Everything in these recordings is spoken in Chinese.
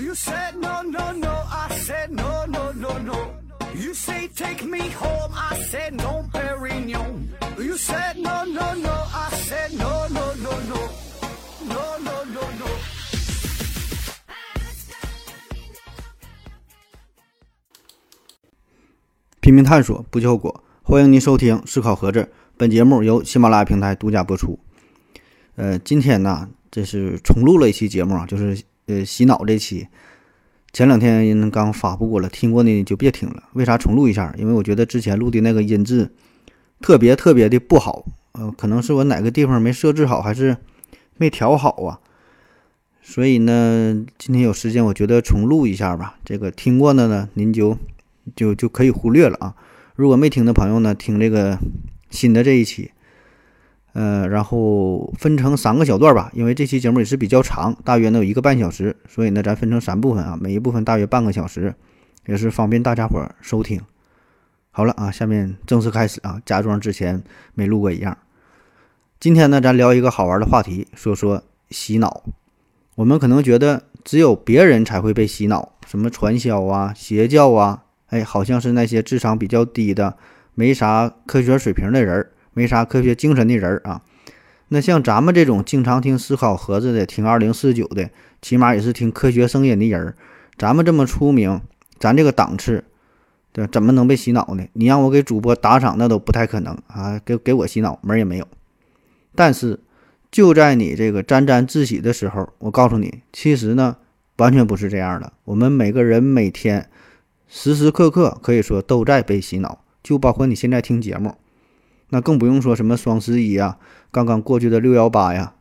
You said no, no, no. I said no, no, no, no. You say take me home. I said no, Perignon. You said no, no, no. I said no, no, no, no. No, no, no, no. 拼命探索，不计后果。欢迎您收听《思考盒子》，本节目由喜马拉雅平台独家播出。呃，今天呢，这是重录了一期节目啊，就是呃洗脑这期。前两天刚发布过了，听过的就别听了。为啥重录一下？因为我觉得之前录的那个音质特别特别的不好。呃，可能是我哪个地方没设置好，还是没调好啊？所以呢，今天有时间，我觉得重录一下吧。这个听过的呢，您就就就可以忽略了啊。如果没听的朋友呢，听这个新的这一期，呃，然后分成三个小段吧，因为这期节目也是比较长，大约呢有一个半小时，所以呢咱分成三部分啊，每一部分大约半个小时，也是方便大家伙儿收听。好了啊，下面正式开始啊，假装之前没录过一样。今天呢，咱聊一个好玩的话题，说说洗脑。我们可能觉得只有别人才会被洗脑，什么传销啊、邪教啊，哎，好像是那些智商比较低的、没啥科学水平的人儿、没啥科学精神的人儿啊。那像咱们这种经常听思考盒子的、听二零四九的，起码也是听科学声音的人儿，咱们这么出名，咱这个档次。对，怎么能被洗脑呢？你让我给主播打赏，那都不太可能啊！给给我洗脑门儿也没有。但是就在你这个沾沾自喜的时候，我告诉你，其实呢，完全不是这样的。我们每个人每天时时刻刻可以说都在被洗脑，就包括你现在听节目，那更不用说什么双十一啊，刚刚过去的六幺八呀，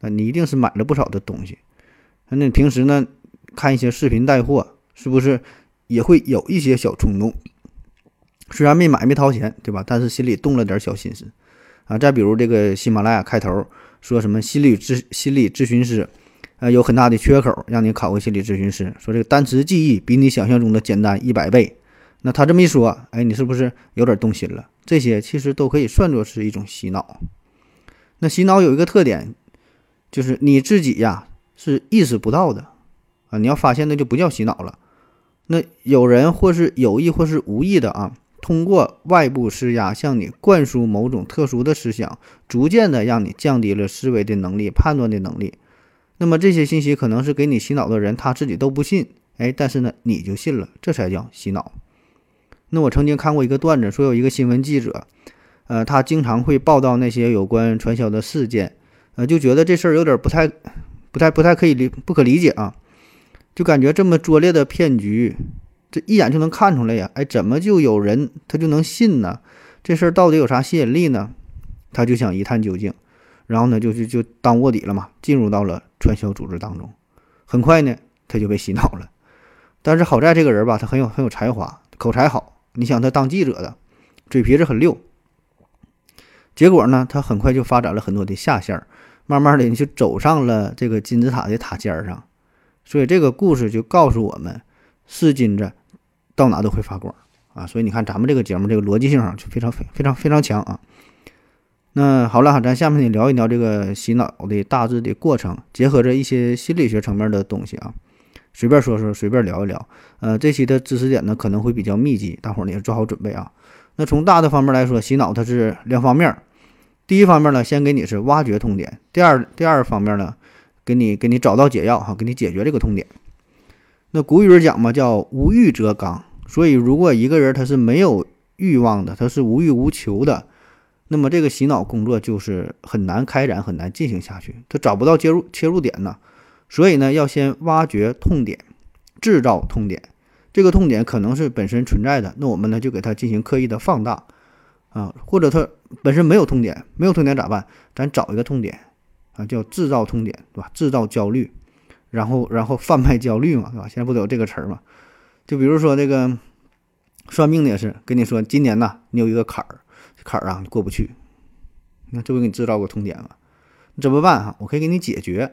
那你一定是买了不少的东西。那你平时呢，看一些视频带货，是不是？也会有一些小冲动，虽然没买没掏钱，对吧？但是心里动了点小心思啊。再比如这个喜马拉雅开头说什么心理咨心理咨询师，呃，有很大的缺口，让你考个心理咨询师。说这个单词记忆比你想象中的简单一百倍。那他这么一说，哎，你是不是有点动心了？这些其实都可以算作是一种洗脑。那洗脑有一个特点，就是你自己呀是意识不到的啊。你要发现，那就不叫洗脑了。那有人或是有意或是无意的啊，通过外部施压向你灌输某种特殊的思想，逐渐的让你降低了思维的能力、判断的能力。那么这些信息可能是给你洗脑的人他自己都不信，哎，但是呢你就信了，这才叫洗脑。那我曾经看过一个段子，说有一个新闻记者，呃，他经常会报道那些有关传销的事件，呃，就觉得这事儿有点不太、不太、不太可以理、不可理解啊。就感觉这么拙劣的骗局，这一眼就能看出来呀！哎，怎么就有人他就能信呢？这事儿到底有啥吸引力呢？他就想一探究竟，然后呢，就就就当卧底了嘛，进入到了传销组织当中。很快呢，他就被洗脑了。但是好在这个人吧，他很有很有才华，口才好。你想他当记者的，嘴皮子很溜。结果呢，他很快就发展了很多的下线，慢慢的就走上了这个金字塔的塔尖上。所以这个故事就告诉我们，是金子到哪都会发光啊！所以你看咱们这个节目这个逻辑性上就非常非非常非常强啊。那好了，咱下面呢聊一聊这个洗脑的大致的过程，结合着一些心理学层面的东西啊，随便说说，随便聊一聊。呃，这期的知识点呢可能会比较密集，大伙儿呢也做好准备啊。那从大的方面来说，洗脑它是两方面，第一方面呢，先给你是挖掘痛点；第二第二方面呢。给你给你找到解药哈，给你解决这个痛点。那古语讲嘛，叫无欲则刚。所以，如果一个人他是没有欲望的，他是无欲无求的，那么这个洗脑工作就是很难开展，很难进行下去。他找不到切入切入点呢。所以呢，要先挖掘痛点，制造痛点。这个痛点可能是本身存在的，那我们呢就给它进行刻意的放大啊，或者它本身没有痛点，没有痛点咋办？咱找一个痛点。啊，叫制造痛点，对吧？制造焦虑，然后然后贩卖焦虑嘛，对吧？现在不都有这个词儿嘛？就比如说这个算命的也是跟你说，今年呐，你有一个坎儿，坎儿啊过不去，那这不给你制造个痛点吗？你怎么办啊？我可以给你解决。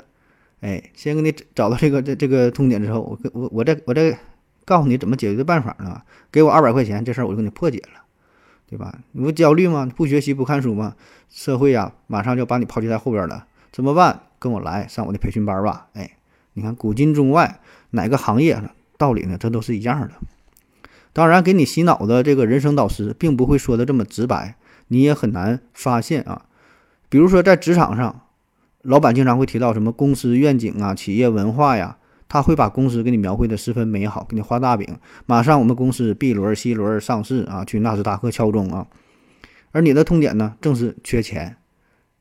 哎，先给你找到这个这这个痛点之后，我我我再我再告诉你怎么解决的办法呢？给我二百块钱，这事儿我就给你破解了，对吧？你不焦虑吗？不学习不看书吗？社会呀，马上就把你抛弃在后边了。怎么办？跟我来上我的培训班吧。哎，你看古今中外哪个行业道理呢？这都是一样的。当然，给你洗脑的这个人生导师并不会说的这么直白，你也很难发现啊。比如说在职场上，老板经常会提到什么公司愿景啊、企业文化呀，他会把公司给你描绘的十分美好，给你画大饼，马上我们公司 B 轮、C 轮上市啊，去纳斯达克敲钟啊。而你的痛点呢，正是缺钱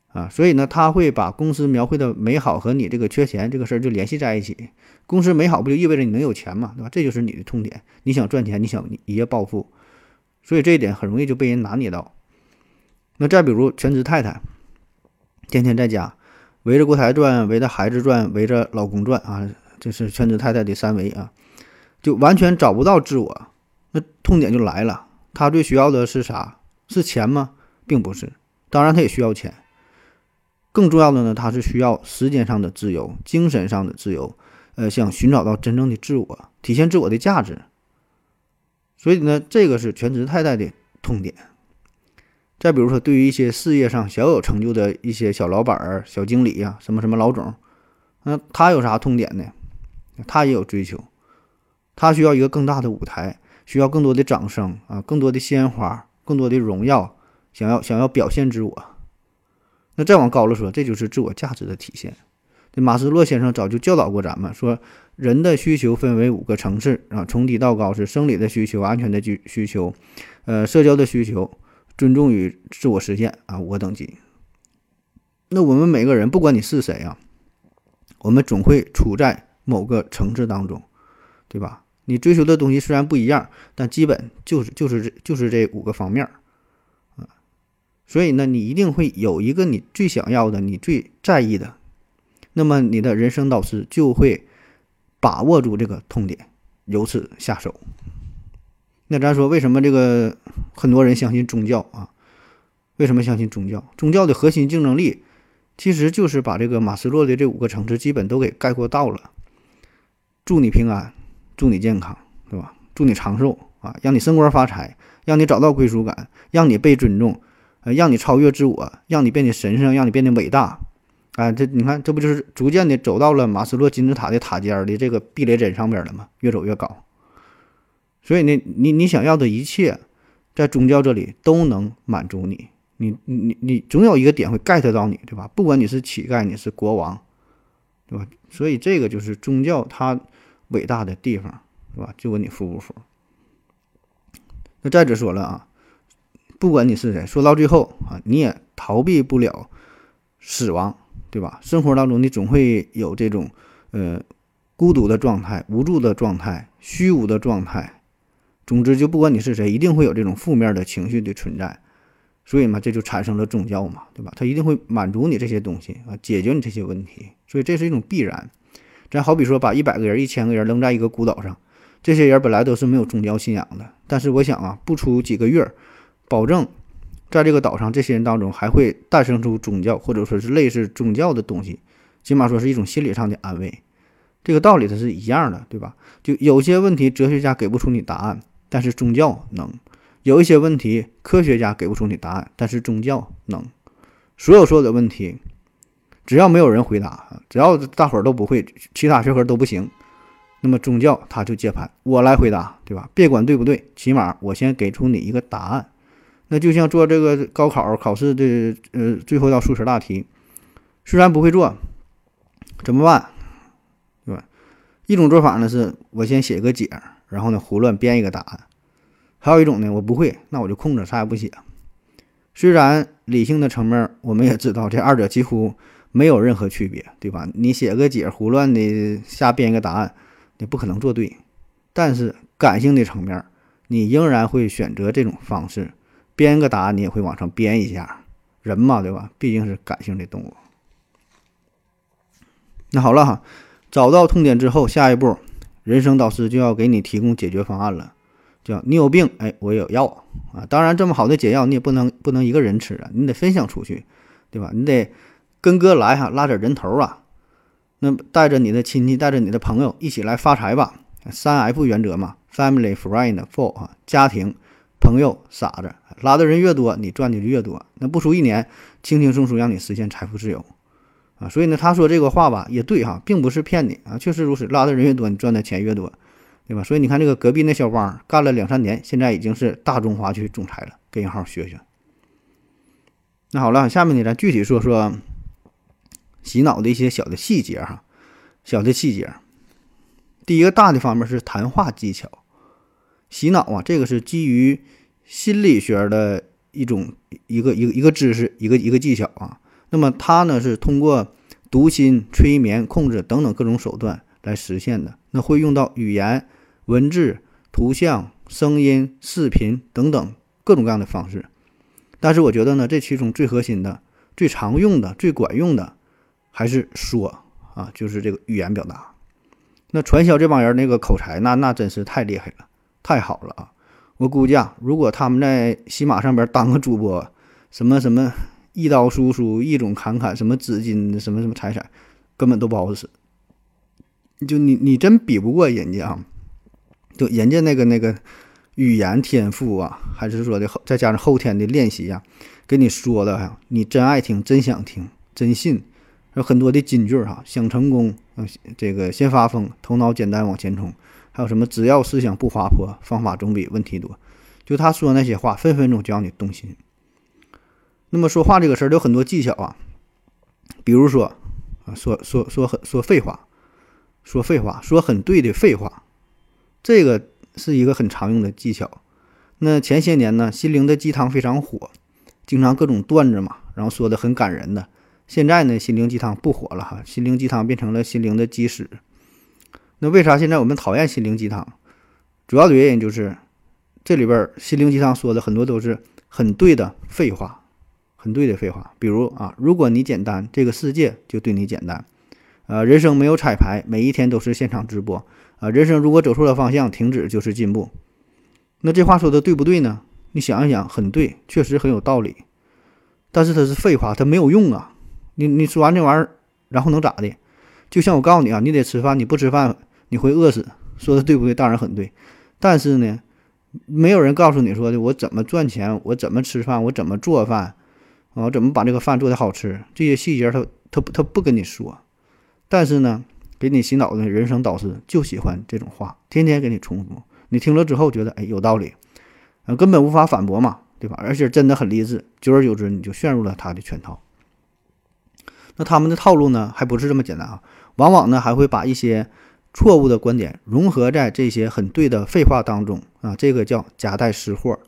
啊，所以呢，他会把公司描绘的美好和你这个缺钱这个事儿就联系在一起。公司美好不就意味着你能有钱嘛，对吧？这就是你的痛点，你想赚钱，你想一夜暴富，所以这一点很容易就被人拿捏到。那再比如全职太太，天天在家围着锅台转，围着孩子转，围着老公转啊，这是全职太太的三围啊，就完全找不到自我，那痛点就来了。她最需要的是啥？是钱吗？并不是，当然她也需要钱，更重要的呢，她是需要时间上的自由，精神上的自由。呃，想寻找到真正的自我，体现自我的价值，所以呢，这个是全职太太的痛点。再比如说，对于一些事业上小有成就的一些小老板儿、小经理呀，什么什么老总，那他有啥痛点呢？他也有追求，他需要一个更大的舞台，需要更多的掌声啊，更多的鲜花，更多的荣耀，想要想要表现自我。那再往高了说，这就是自我价值的体现。这马斯洛先生早就教导过咱们，说人的需求分为五个层次啊，从低到高是生理的需求、安全的需需求，呃，社交的需求、尊重与自我实现啊，五个等级。那我们每个人，不管你是谁啊，我们总会处在某个层次当中，对吧？你追求的东西虽然不一样，但基本就是就是这就是这五个方面啊。所以呢，你一定会有一个你最想要的、你最在意的。那么你的人生导师就会把握住这个痛点，由此下手。那咱说，为什么这个很多人相信宗教啊？为什么相信宗教？宗教的核心竞争力其实就是把这个马斯洛的这五个层次基本都给概括到了。祝你平安，祝你健康，对吧？祝你长寿啊，让你升官发财，让你找到归属感，让你被尊重，呃，让你超越自我，让你变得神圣，让你变得伟大。啊，这你看，这不就是逐渐的走到了马斯洛金字塔的塔尖的这个避雷针上边了吗？越走越高。所以呢，你你想要的一切，在宗教这里都能满足你。你你你总有一个点会 get 到你，对吧？不管你是乞丐，你是国王，对吧？所以这个就是宗教它伟大的地方，对吧？就问你服不服？那再者说了啊，不管你是谁，说到最后啊，你也逃避不了死亡。对吧？生活当中你总会有这种，呃，孤独的状态、无助的状态、虚无的状态。总之，就不管你是谁，一定会有这种负面的情绪的存在。所以嘛，这就产生了宗教嘛，对吧？它一定会满足你这些东西啊，解决你这些问题。所以这是一种必然。咱好比说，把一百个人、一千个人扔在一个孤岛上，这些人本来都是没有宗教信仰的，但是我想啊，不出几个月，保证。在这个岛上，这些人当中还会诞生出宗教，或者说是类似宗教的东西，起码说是一种心理上的安慰。这个道理它是一样的，对吧？就有些问题，哲学家给不出你答案，但是宗教能；有一些问题，科学家给不出你答案，但是宗教能。所有所有的问题，只要没有人回答，只要大伙儿都不会，其他学科都不行，那么宗教他就接盘，我来回答，对吧？别管对不对，起码我先给出你一个答案。那就像做这个高考考试的，呃，最后一道数学大题，虽然不会做，怎么办？对吧？一种做法呢，是我先写个解，然后呢胡乱编一个答案；还有一种呢，我不会，那我就空着，啥也不写。虽然理性的层面，我们也知道这二者几乎没有任何区别，对吧？你写个解，胡乱的瞎编一个答案，你不可能做对。但是感性的层面，你仍然会选择这种方式。编个答案，你也会往上编一下，人嘛，对吧？毕竟是感性的动物。那好了哈，找到痛点之后，下一步，人生导师就要给你提供解决方案了。叫你有病，哎，我有药啊。当然，这么好的解药你也不能不能一个人吃啊，你得分享出去，对吧？你得跟哥来哈，拉点人头啊。那带着你的亲戚，带着你的朋友一起来发财吧。三 F 原则嘛，Family, Friend, For 啊，家庭。朋友傻子拉的人越多，你赚的就越多。那不出一年，轻轻松松让你实现财富自由，啊，所以呢，他说这个话吧也对哈，并不是骗你啊，确实如此，拉的人越多，你赚的钱越多，对吧？所以你看这个隔壁那小汪干了两三年，现在已经是大中华区总裁了，跟人好好学学。那好了，下面呢咱具体说说洗脑的一些小的细节哈，小的细节。第一个大的方面是谈话技巧，洗脑啊，这个是基于心理学的一种一个一个一个知识，一个一个技巧啊。那么它呢是通过读心、催眠、控制等等各种手段来实现的。那会用到语言、文字、图像、声音、视频等等各种各样的方式。但是我觉得呢，这其中最核心的、最常用的、最管用的还是说啊，就是这个语言表达。那传销这帮人那个口才，那那真是太厉害了，太好了啊！我估计啊，如果他们在喜马上边当个主播，什么什么。一刀叔叔，一种侃侃，什么紫金，什么什么彩彩，根本都不好使。就你，你真比不过人家啊！就人家那个那个语言天赋啊，还是说的后再加上后天的练习呀，给你说的，你真爱听，真想听，真信。有很多的金句哈，想成功，嗯这个先发疯，头脑简单往前冲，还有什么只要思想不滑坡，方法总比问题多。就他说那些话，分分钟就让你动心。那么说话这个事儿有很多技巧啊，比如说啊，说说说很说废话，说废话，说很对的废话，这个是一个很常用的技巧。那前些年呢，心灵的鸡汤非常火，经常各种段子嘛，然后说的很感人的。现在呢，心灵鸡汤不火了哈，心灵鸡汤变成了心灵的鸡屎。那为啥现在我们讨厌心灵鸡汤？主要的原因就是这里边心灵鸡汤说的很多都是很对的废话。很对的废话，比如啊，如果你简单，这个世界就对你简单。呃，人生没有彩排，每一天都是现场直播。啊，人生如果走错了方向，停止就是进步。那这话说的对不对呢？你想一想，很对，确实很有道理。但是它是废话，它没有用啊。你你说完这玩意儿，然后能咋的？就像我告诉你啊，你得吃饭，你不吃饭你会饿死。说的对不对？当然很对。但是呢，没有人告诉你说的，我怎么赚钱，我怎么吃饭，我怎么做饭。啊，怎么把这个饭做的好吃？这些细节他他他不跟你说，但是呢，给你洗脑的人生导师就喜欢这种话，天天给你重复。你听了之后觉得哎有道理，啊，根本无法反驳嘛，对吧？而且真的很励志，久而久之你就陷入了他的圈套。那他们的套路呢，还不是这么简单啊，往往呢还会把一些错误的观点融合在这些很对的废话当中啊，这个叫夹带私货。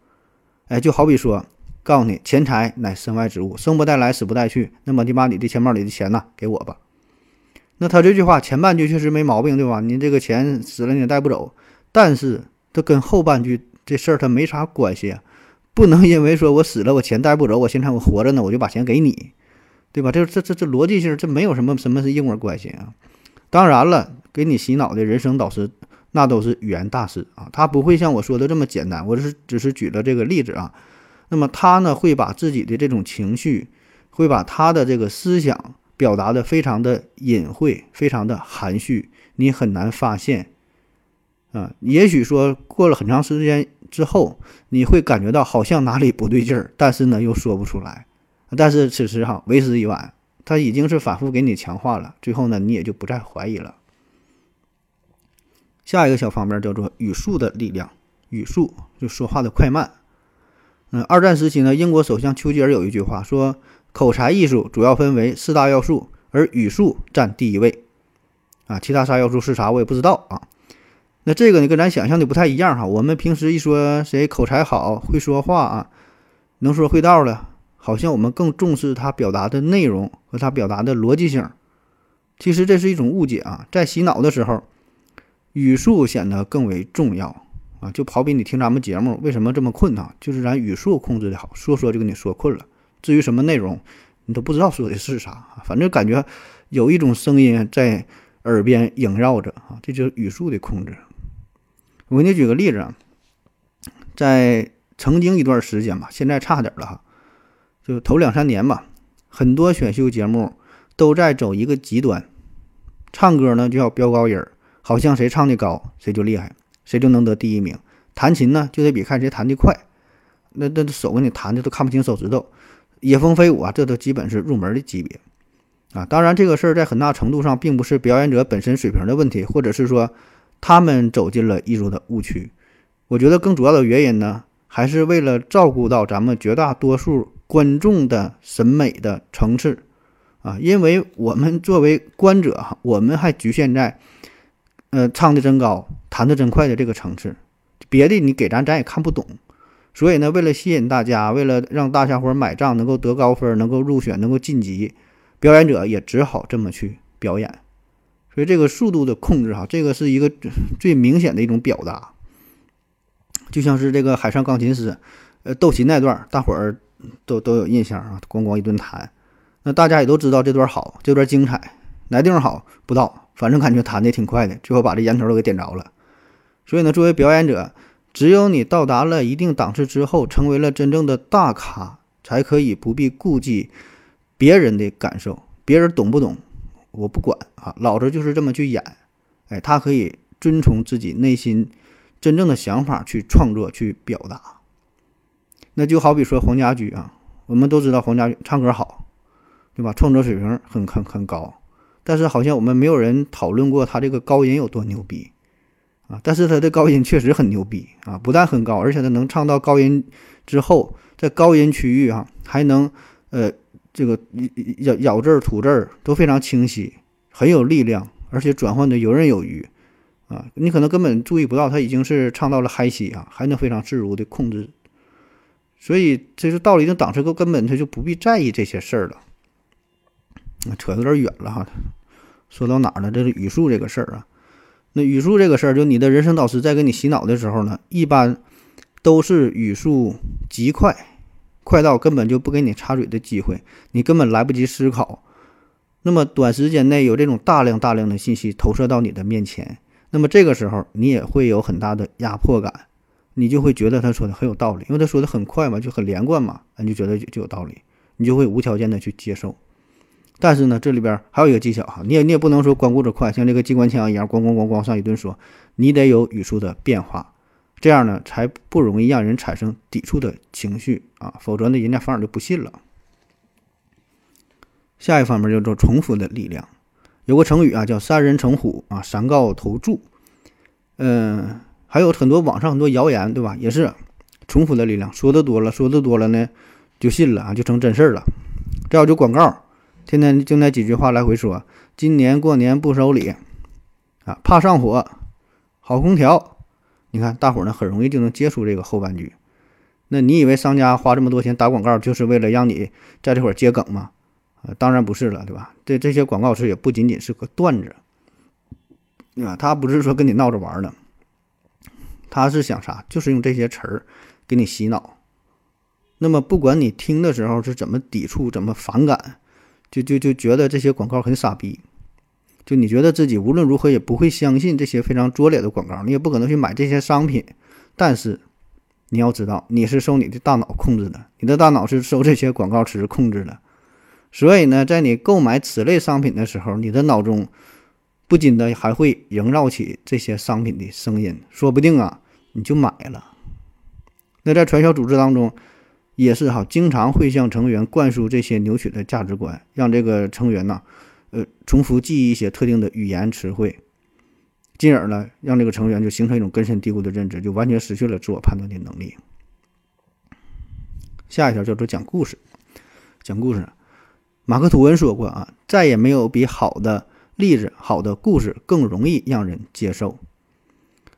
哎，就好比说。告诉你，钱财乃身外之物，生不带来，死不带去。那么你把你的钱包里的钱呢，给我吧。那他这句话前半句确实没毛病，对吧？你这个钱死了你也带不走。但是他跟后半句这事儿他没啥关系啊，不能因为说我死了我钱带不走，我现在我活着呢，我就把钱给你，对吧？这这这这逻辑性这没有什么什么是因果关系啊。当然了，给你洗脑的人生导师那都是语言大师啊，他不会像我说的这么简单。我只是只是举了这个例子啊。那么他呢，会把自己的这种情绪，会把他的这个思想表达的非常的隐晦，非常的含蓄，你很难发现。啊，也许说过了很长时间之后，你会感觉到好像哪里不对劲儿，但是呢又说不出来。但是此时哈为时已晚，他已经是反复给你强化了，最后呢你也就不再怀疑了。下一个小方面叫做语速的力量，语速就说话的快慢。嗯，二战时期呢，英国首相丘吉尔有一句话说：“口才艺术主要分为四大要素，而语速占第一位。”啊，其他啥要素是啥我也不知道啊。那这个呢，跟咱想象的不太一样哈。我们平时一说谁口才好、会说话啊，能说会道的，好像我们更重视他表达的内容和他表达的逻辑性。其实这是一种误解啊，在洗脑的时候，语速显得更为重要。啊，就好比你听咱们节目，为什么这么困呢？就是咱语速控制的好，说说就给你说困了。至于什么内容，你都不知道说的是啥，反正感觉有一种声音在耳边萦绕着啊，这就是语速的控制。我给你举个例子啊，在曾经一段时间吧，现在差点了哈，就头两三年吧，很多选秀节目都在走一个极端，唱歌呢就要飙高音儿，好像谁唱的高谁就厉害。谁就能得第一名？弹琴呢，就得比看谁弹得快。那那手给你弹的都看不清手指头，野蜂飞舞啊，这都基本是入门的级别。啊。当然，这个事儿在很大程度上并不是表演者本身水平的问题，或者是说他们走进了艺术的误区。我觉得更主要的原因呢，还是为了照顾到咱们绝大多数观众的审美的层次啊，因为我们作为观者，我们还局限在呃唱的真高、弹的真快的这个层次，别的你给咱咱也看不懂。所以呢，为了吸引大家，为了让大家伙买账，能够得高分，能够入选，能够晋级，表演者也只好这么去表演。所以这个速度的控制，哈，这个是一个 最明显的一种表达。就像是这个海上钢琴师，呃，斗琴那段，大伙儿都都有印象啊，咣咣一顿弹。那大家也都知道这段好，这段精彩，哪地方好不知道，反正感觉弹的挺快的，最后把这烟头都给点着了。所以呢，作为表演者。只有你到达了一定档次之后，成为了真正的大咖，才可以不必顾忌别人的感受，别人懂不懂，我不管啊，老子就是这么去演。哎，他可以遵从自己内心真正的想法去创作、去表达。那就好比说黄家驹啊，我们都知道黄家驹唱歌好，对吧？创作水平很很很高，但是好像我们没有人讨论过他这个高音有多牛逼。啊，但是他的高音确实很牛逼啊，不但很高，而且他能唱到高音之后，在高音区域啊，还能呃这个咬咬字儿吐字儿都非常清晰，很有力量，而且转换的游刃有余啊，你可能根本注意不到他已经是唱到了嗨西啊，还能非常自如的控制，所以这是到了一定档次后，根本他就不必在意这些事儿了。扯有点远了哈，说到哪儿了？这是语速这个事儿啊。那语速这个事儿，就你的人生导师在给你洗脑的时候呢，一般都是语速极快，快到根本就不给你插嘴的机会，你根本来不及思考。那么短时间内有这种大量大量的信息投射到你的面前，那么这个时候你也会有很大的压迫感，你就会觉得他说的很有道理，因为他说的很快嘛，就很连贯嘛，你就觉得就有道理，你就会无条件的去接受。但是呢，这里边还有一个技巧哈，你也你也不能说光顾着快，像这个机关枪一样，咣咣咣咣上一顿说，你得有语速的变化，这样呢才不容易让人产生抵触的情绪啊，否则呢人家反而就不信了。下一方面叫做重复的力量，有个成语啊叫三人成虎啊，三告投注，嗯，还有很多网上很多谣言对吧，也是重复的力量，说的多了，说的多了呢就信了啊，就成真事儿了。这有就广告。天天就那几句话来回说，今年过年不收礼，啊，怕上火，好空调。你看，大伙儿呢很容易就能接触这个后半句。那你以为商家花这么多钱打广告，就是为了让你在这会儿接梗吗？啊，当然不是了，对吧？这这些广告词也不仅仅是个段子，啊，他不是说跟你闹着玩的，他是想啥？就是用这些词儿给你洗脑。那么不管你听的时候是怎么抵触、怎么反感。就就就觉得这些广告很傻逼，就你觉得自己无论如何也不会相信这些非常拙劣的广告，你也不可能去买这些商品。但是你要知道，你是受你的大脑控制的，你的大脑是受这些广告词控制的。所以呢，在你购买此类商品的时候，你的脑中不禁的还会萦绕起这些商品的声音，说不定啊，你就买了。那在传销组织当中。也是哈，经常会向成员灌输这些扭曲的价值观，让这个成员呢，呃，重复记忆一些特定的语言词汇，进而呢，让这个成员就形成一种根深蒂固的认知，就完全失去了自我判断的能力。下一条叫做讲故事，讲故事。马克吐温说过啊，再也没有比好的例子、好的故事更容易让人接受。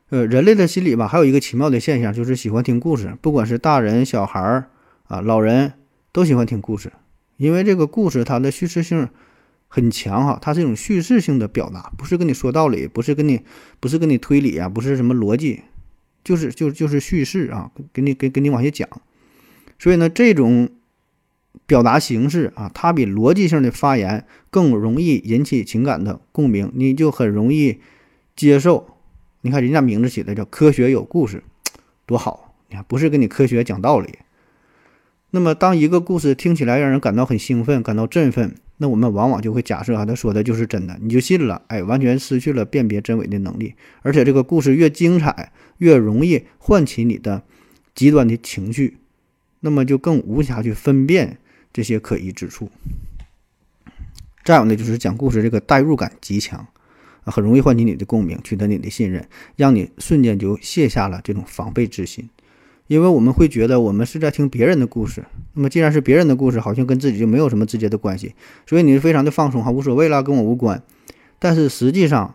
呃，人类的心理吧，还有一个奇妙的现象，就是喜欢听故事，不管是大人、小孩儿。啊，老人都喜欢听故事，因为这个故事它的叙事性很强哈，它是一种叙事性的表达，不是跟你说道理，不是跟你，不是跟你推理啊，不是什么逻辑，就是就就是叙事啊，给你给给你往下讲。所以呢，这种表达形式啊，它比逻辑性的发言更容易引起情感的共鸣，你就很容易接受。你看人家名字起的叫“科学有故事”，多好！你看，不是跟你科学讲道理。那么，当一个故事听起来让人感到很兴奋、感到振奋，那我们往往就会假设啊，他说的就是真的，你就信了，哎，完全失去了辨别真伪的能力。而且，这个故事越精彩，越容易唤起你的极端的情绪，那么就更无暇去分辨这些可疑之处。再有呢，就是讲故事这个代入感极强，啊，很容易唤起你的共鸣，取得你的信任，让你瞬间就卸下了这种防备之心。因为我们会觉得我们是在听别人的故事，那么既然是别人的故事，好像跟自己就没有什么直接的关系，所以你非常的放松哈，无所谓了，跟我无关。但是实际上，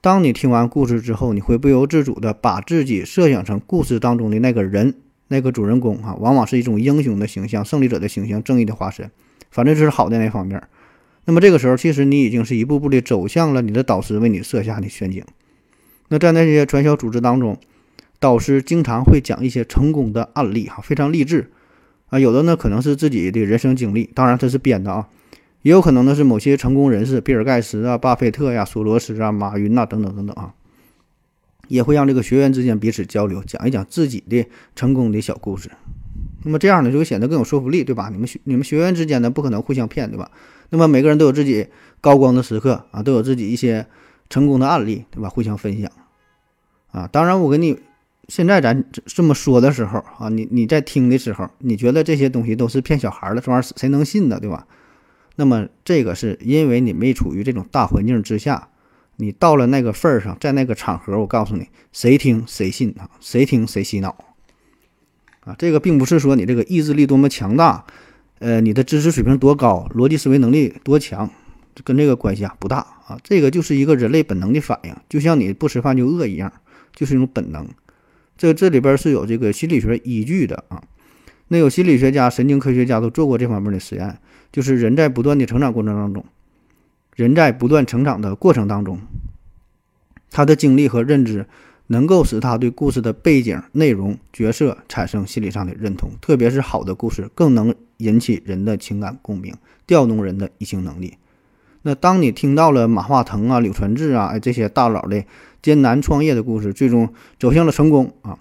当你听完故事之后，你会不由自主的把自己设想成故事当中的那个人，那个主人公哈，往往是一种英雄的形象、胜利者的形象、正义的化身，反正就是好的那方面。那么这个时候，其实你已经是一步步的走向了你的导师为你设下的陷阱。那在那些传销组织当中，导师经常会讲一些成功的案例，哈，非常励志啊。有的呢可能是自己的人生经历，当然这是编的啊，也有可能呢是某些成功人士，比尔盖茨啊、巴菲特呀、索罗斯啊、马云呐等等等等啊，也会让这个学员之间彼此交流，讲一讲自己的成功的小故事。那么这样呢就会显得更有说服力，对吧？你们学你们学员之间呢不可能互相骗，对吧？那么每个人都有自己高光的时刻啊，都有自己一些成功的案例，对吧？互相分享啊。当然，我跟你现在咱这么说的时候啊，你你在听的时候，你觉得这些东西都是骗小孩的，这玩意儿谁能信呢？对吧？那么这个是因为你没处于这种大环境之下，你到了那个份儿上，在那个场合，我告诉你，谁听谁信啊，谁听谁洗脑啊。这个并不是说你这个意志力多么强大。呃，你的知识水平多高，逻辑思维能力多强，跟这个关系啊不大啊。这个就是一个人类本能的反应，就像你不吃饭就饿一样，就是一种本能。这这里边是有这个心理学依据的啊。那有心理学家、神经科学家都做过这方面的实验，就是人在不断的成长过程当中，人在不断成长的过程当中，他的经历和认知。能够使他对故事的背景、内容、角色产生心理上的认同，特别是好的故事更能引起人的情感共鸣，调动人的移情能力。那当你听到了马化腾啊、柳传志啊这些大佬的艰难创业的故事，最终走向了成功啊，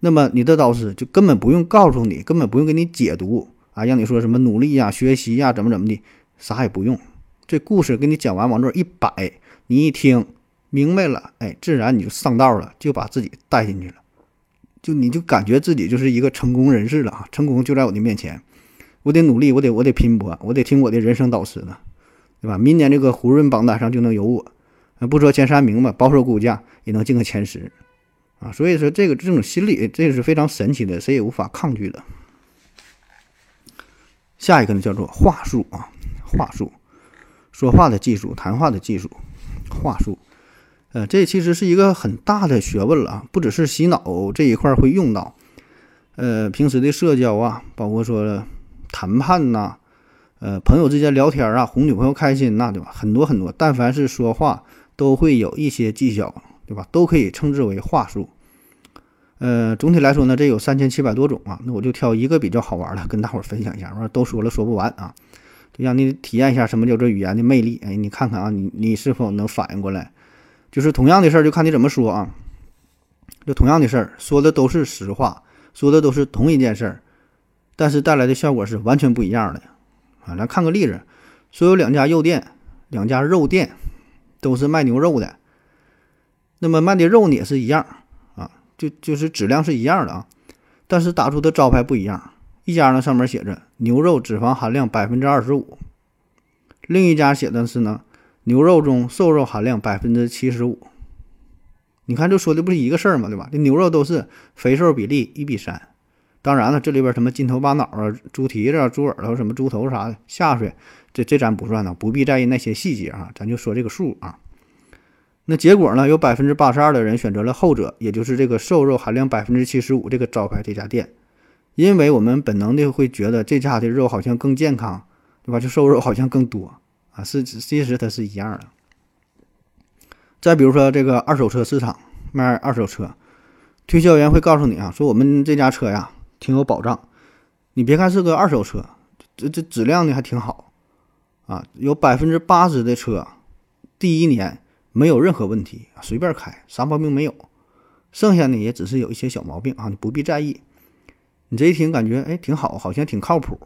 那么你的导师就根本不用告诉你，根本不用给你解读啊，让你说什么努力呀、学习呀、怎么怎么的，啥也不用，这故事给你讲完，往这一摆，你一听。明白了，哎，自然你就上道了，就把自己带进去了，就你就感觉自己就是一个成功人士了啊！成功就在我的面前，我得努力，我得我得拼搏，我得听我的人生导师的，对吧？明年这个胡润榜单上就能有我，不说前三名吧，保守估价也能进个前十啊！所以说这个这种心理，这是非常神奇的，谁也无法抗拒的。下一个呢，叫做话术啊，话术，说话的技术，谈话的技术，话术。呃，这其实是一个很大的学问了啊，不只是洗脑这一块会用到，呃，平时的社交啊，包括说谈判呐，呃，朋友之间聊天啊，哄女朋友开心呐，对吧？很多很多，但凡是说话，都会有一些技巧，对吧？都可以称之为话术。呃，总体来说呢，这有三千七百多种啊，那我就挑一个比较好玩的，跟大伙儿分享一下。完都说了说不完啊，就让你体验一下什么叫做语言的魅力。哎，你看看啊，你你是否能反应过来？就是同样的事儿，就看你怎么说啊。就同样的事儿，说的都是实话，说的都是同一件事儿，但是带来的效果是完全不一样的啊。来看个例子，说有两家肉店，两家肉店都是卖牛肉的，那么卖的肉呢也是一样啊，就就是质量是一样的啊，但是打出的招牌不一样。一家呢上面写着牛肉脂肪含量百分之二十五，另一家写的是呢。牛肉中瘦肉含量百分之七十五，你看这说的不是一个事儿吗？对吧？这牛肉都是肥瘦比例一比三。当然了，这里边什么筋头巴脑啊、猪蹄子、啊、猪耳朵、什么猪头啥的下水，这这咱不算呢，不必在意那些细节啊，咱就说这个数啊。那结果呢？有百分之八十二的人选择了后者，也就是这个瘦肉含量百分之七十五这个招牌这家店，因为我们本能的会觉得这家的肉好像更健康，对吧？就瘦肉好像更多。啊，是其实它是一样的。再比如说这个二手车市场卖二手车，推销员会告诉你啊，说我们这家车呀挺有保障。你别看是个二手车，这这质量呢还挺好啊，有百分之八十的车第一年没有任何问题，随便开啥毛病没有。剩下呢也只是有一些小毛病啊，你不必在意。你这一听感觉哎挺好，好像挺靠谱。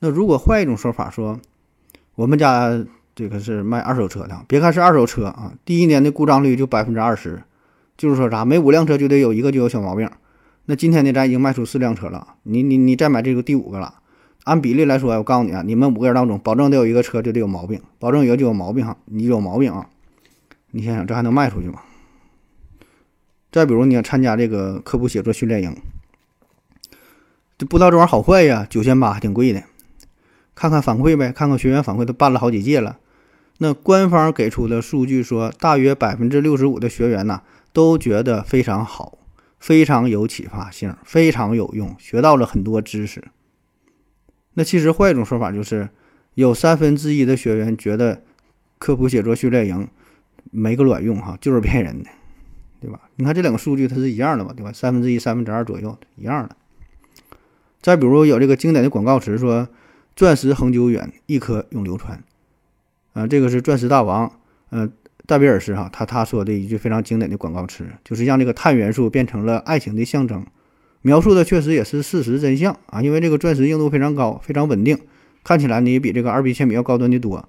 那如果换一种说法说。我们家这个是卖二手车的，别看是二手车啊，第一年的故障率就百分之二十，就是说啥，每五辆车就得有一个就有小毛病。那今天呢，咱已经卖出四辆车了，你你你再买这个第五个了，按比例来说，我告诉你啊，你们五个人当中，保证得有一个车就得有毛病，保证有一个就有毛病哈，你有毛病啊，你想想这还能卖出去吗？再比如你要参加这个科普写作训练营，这不知道这玩意儿好坏呀，九千八还挺贵的，看看反馈呗，看看学员反馈，都办了好几届了。那官方给出的数据说，大约百分之六十五的学员呢都觉得非常好，非常有启发性，非常有用，学到了很多知识。那其实换一种说法就是，有三分之一的学员觉得科普写作训练营没个卵用哈，就是骗人的，对吧？你看这两个数据它是一样的嘛，对吧？三分之一、三分之二左右一样的。再比如有这个经典的广告词说：“钻石恒久远，一颗永流传。”啊，这个是钻石大王，嗯，戴维尔斯哈，他他说的一句非常经典的广告词，就是让这个碳元素变成了爱情的象征。描述的确实也是事实真相啊，因为这个钻石硬度非常高，非常稳定，看起来呢也比这个二 B 铅笔要高端的多。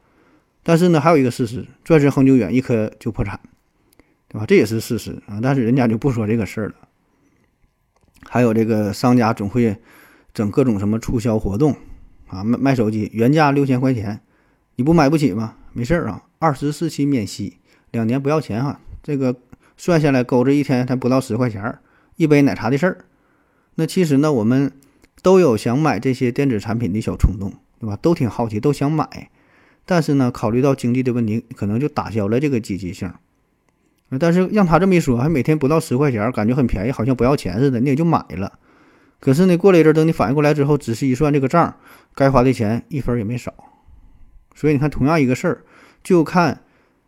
但是呢，还有一个事实，钻石恒久远，一颗就破产，对吧？这也是事实啊，但是人家就不说这个事儿了。还有这个商家总会整各种什么促销活动啊，卖卖手机原价六千块钱，你不买不起吗？没事儿啊，二十四期免息，两年不要钱哈。这个算下来勾着一天才不到十块钱儿一杯奶茶的事儿。那其实呢，我们都有想买这些电子产品的小冲动，对吧？都挺好奇，都想买，但是呢，考虑到经济的问题，可能就打消了这个积极性。但是让他这么一说，还每天不到十块钱，感觉很便宜，好像不要钱似的，你也就买了。可是呢，过了一阵，等你反应过来之后，仔细一算这个账，该花的钱一分也没少。所以你看，同样一个事儿，就看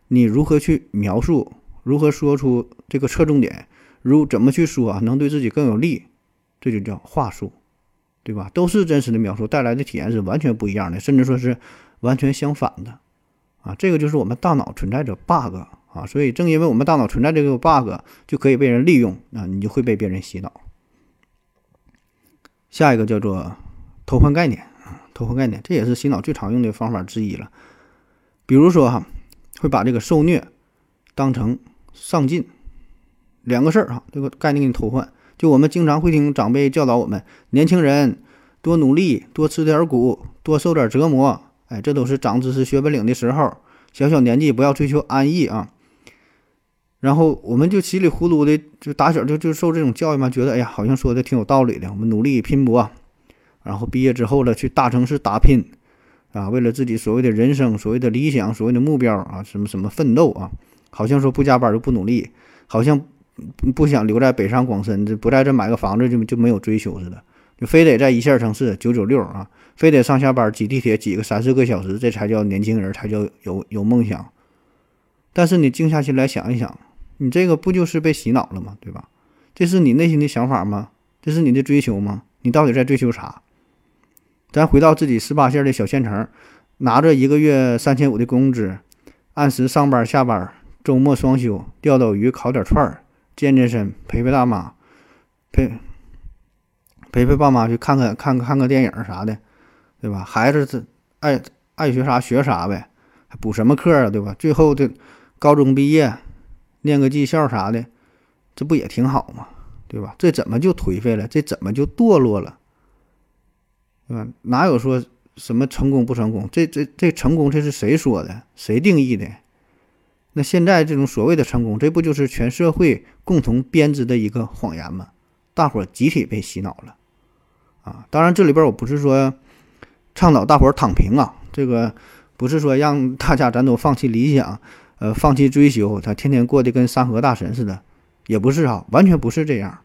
你如何去描述，如何说出这个侧重点，如怎么去说啊，能对自己更有利。这就叫话术，对吧？都是真实的描述，带来的体验是完全不一样的，甚至说是完全相反的啊！这个就是我们大脑存在着 bug 啊，所以正因为我们大脑存在这个 bug，就可以被人利用啊，你就会被别人洗脑。下一个叫做偷换概念啊，偷换概念，这也是洗脑最常用的方法之一了。比如说哈，会把这个受虐当成上进，两个事儿哈，这个概念给你偷换。就我们经常会听长辈教导我们，年轻人多努力，多吃点苦，多受点折磨，哎，这都是长知识、学本领的时候。小小年纪不要追求安逸啊。然后我们就稀里糊涂的就打小就就受这种教育嘛，觉得哎呀，好像说的挺有道理的。我们努力拼搏，然后毕业之后了去大城市打拼啊，为了自己所谓的人生、所谓的理想、所谓的目标啊，什么什么奋斗啊，好像说不加班就不努力，好像。不想留在北上广深，这不在这买个房子就就没有追求似的，就非得在一线城市九九六啊，非得上下班挤地铁挤个三四个小时，这才叫年轻人，才叫有有梦想。但是你静下心来想一想，你这个不就是被洗脑了吗？对吧？这是你内心的想法吗？这是你的追求吗？你到底在追求啥？咱回到自己十八线的小县城，拿着一个月三千五的工资，按时上班下班，周末双休，钓钓鱼，烤点串儿。健健身，陪陪大妈，陪陪陪爸妈去看看看看个电影啥的，对吧？孩子这爱爱学啥学啥呗，还补什么课啊？对吧？最后的高中毕业，念个技校啥的，这不也挺好吗？对吧？这怎么就颓废了？这怎么就堕落了？对吧？哪有说什么成功不成功？这这这成功这是谁说的？谁定义的？那现在这种所谓的成功，这不就是全社会共同编织的一个谎言吗？大伙儿集体被洗脑了，啊！当然，这里边我不是说倡导大伙儿躺平啊，这个不是说让大家咱都放弃理想，呃，放弃追求，他天天过得跟山河大神似的，也不是哈，完全不是这样。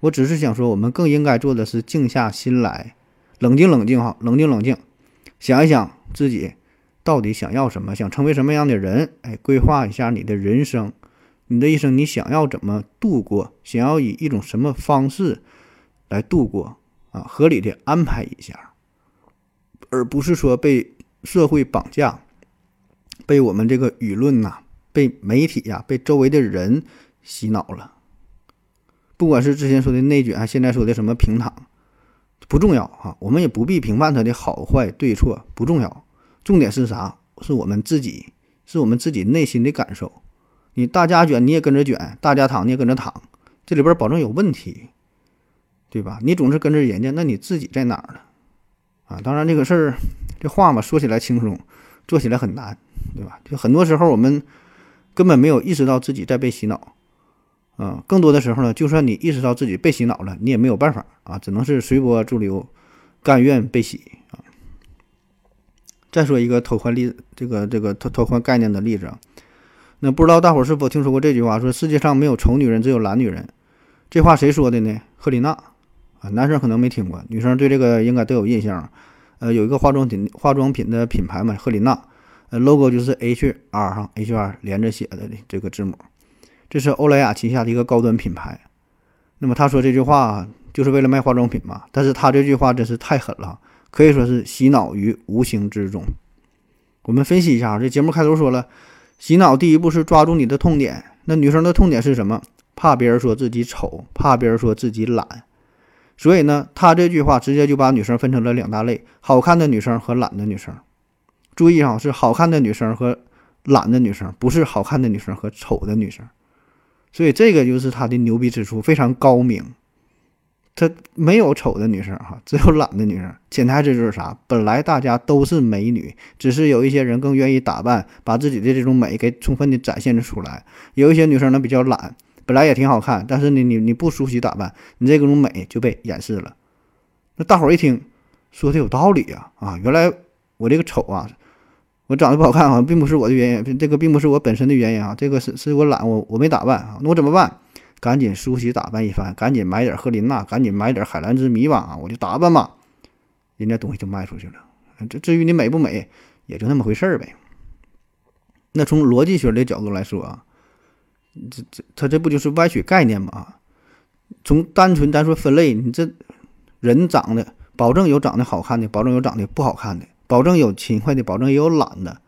我只是想说，我们更应该做的是静下心来，冷静冷静哈，冷静冷静，想一想自己。到底想要什么？想成为什么样的人？哎，规划一下你的人生，你的一生你想要怎么度过？想要以一种什么方式来度过？啊，合理的安排一下，而不是说被社会绑架，被我们这个舆论呐，被媒体呀，被周围的人洗脑了。不管是之前说的内卷，还现在说的什么平躺，不重要啊，我们也不必评判它的好坏对错，不重要。重点是啥？是我们自己，是我们自己内心的感受。你大家卷，你也跟着卷；大家躺，你也跟着躺。这里边保证有问题，对吧？你总是跟着人家，那你自己在哪儿呢？啊。当然，这个事儿这话嘛，说起来轻松，做起来很难，对吧？就很多时候我们根本没有意识到自己在被洗脑，啊，更多的时候呢，就算你意识到自己被洗脑了，你也没有办法啊，只能是随波逐流，甘愿被洗啊。再说一个偷换例，这个这个偷偷换概念的例子啊，那不知道大伙是否听说过这句话？说世界上没有丑女人，只有懒女人。这话谁说的呢？赫丽娜啊，男生可能没听过，女生对这个应该都有印象。呃，有一个化妆品化妆品的品牌嘛，赫丽娜，呃，logo 就是 H R 哈，H R 连着写的这个字母，这是欧莱雅旗下的一个高端品牌。那么他说这句话就是为了卖化妆品嘛？但是他这句话真是太狠了，可以说是洗脑于无形之中。我们分析一下，这节目开头说了，洗脑第一步是抓住你的痛点。那女生的痛点是什么？怕别人说自己丑，怕别人说自己懒。所以呢，他这句话直接就把女生分成了两大类：好看的女生和懒的女生。注意啊，是好看的女生和懒的女生，不是好看的女生和丑的女生。所以这个就是他的牛逼之处，非常高明。他没有丑的女生哈，只有懒的女生。潜台词就是啥？本来大家都是美女，只是有一些人更愿意打扮，把自己的这种美给充分的展现出来。有一些女生呢比较懒。本来也挺好看，但是呢，你你不梳洗打扮，你这种美就被掩饰了。那大伙儿一听，说的有道理呀！啊，原来我这个丑啊，我长得不好看啊，并不是我的原因，这个并不是我本身的原因啊，这个是是我懒，我我没打扮啊。那我怎么办？赶紧梳洗打扮一番，赶紧买点赫琳娜，赶紧买点海蓝之谜吧，我就打扮吧，人家东西就卖出去了。这至于你美不美，也就那么回事儿呗。那从逻辑学的角度来说啊。这这他这不就是歪曲概念吗？从单纯咱说分类，你这人长得保证有长得好看的，保证有长得不好看的，保证有勤快的，保证也有懒的。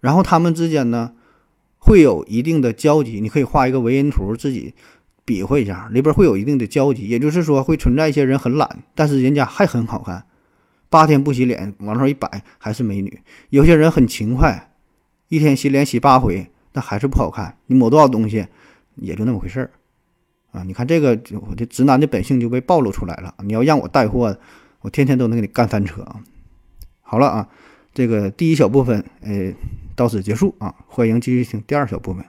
然后他们之间呢会有一定的交集，你可以画一个维因图，自己比划一下，里边会有一定的交集。也就是说，会存在一些人很懒，但是人家还很好看，八天不洗脸往上一摆还是美女。有些人很勤快，一天洗脸洗八回。但还是不好看，你抹多少东西，也就那么回事儿，啊！你看这个，我这直男的本性就被暴露出来了。你要让我带货，我天天都能给你干翻车啊！好了啊，这个第一小部分，哎，到此结束啊，欢迎继续听第二小部分。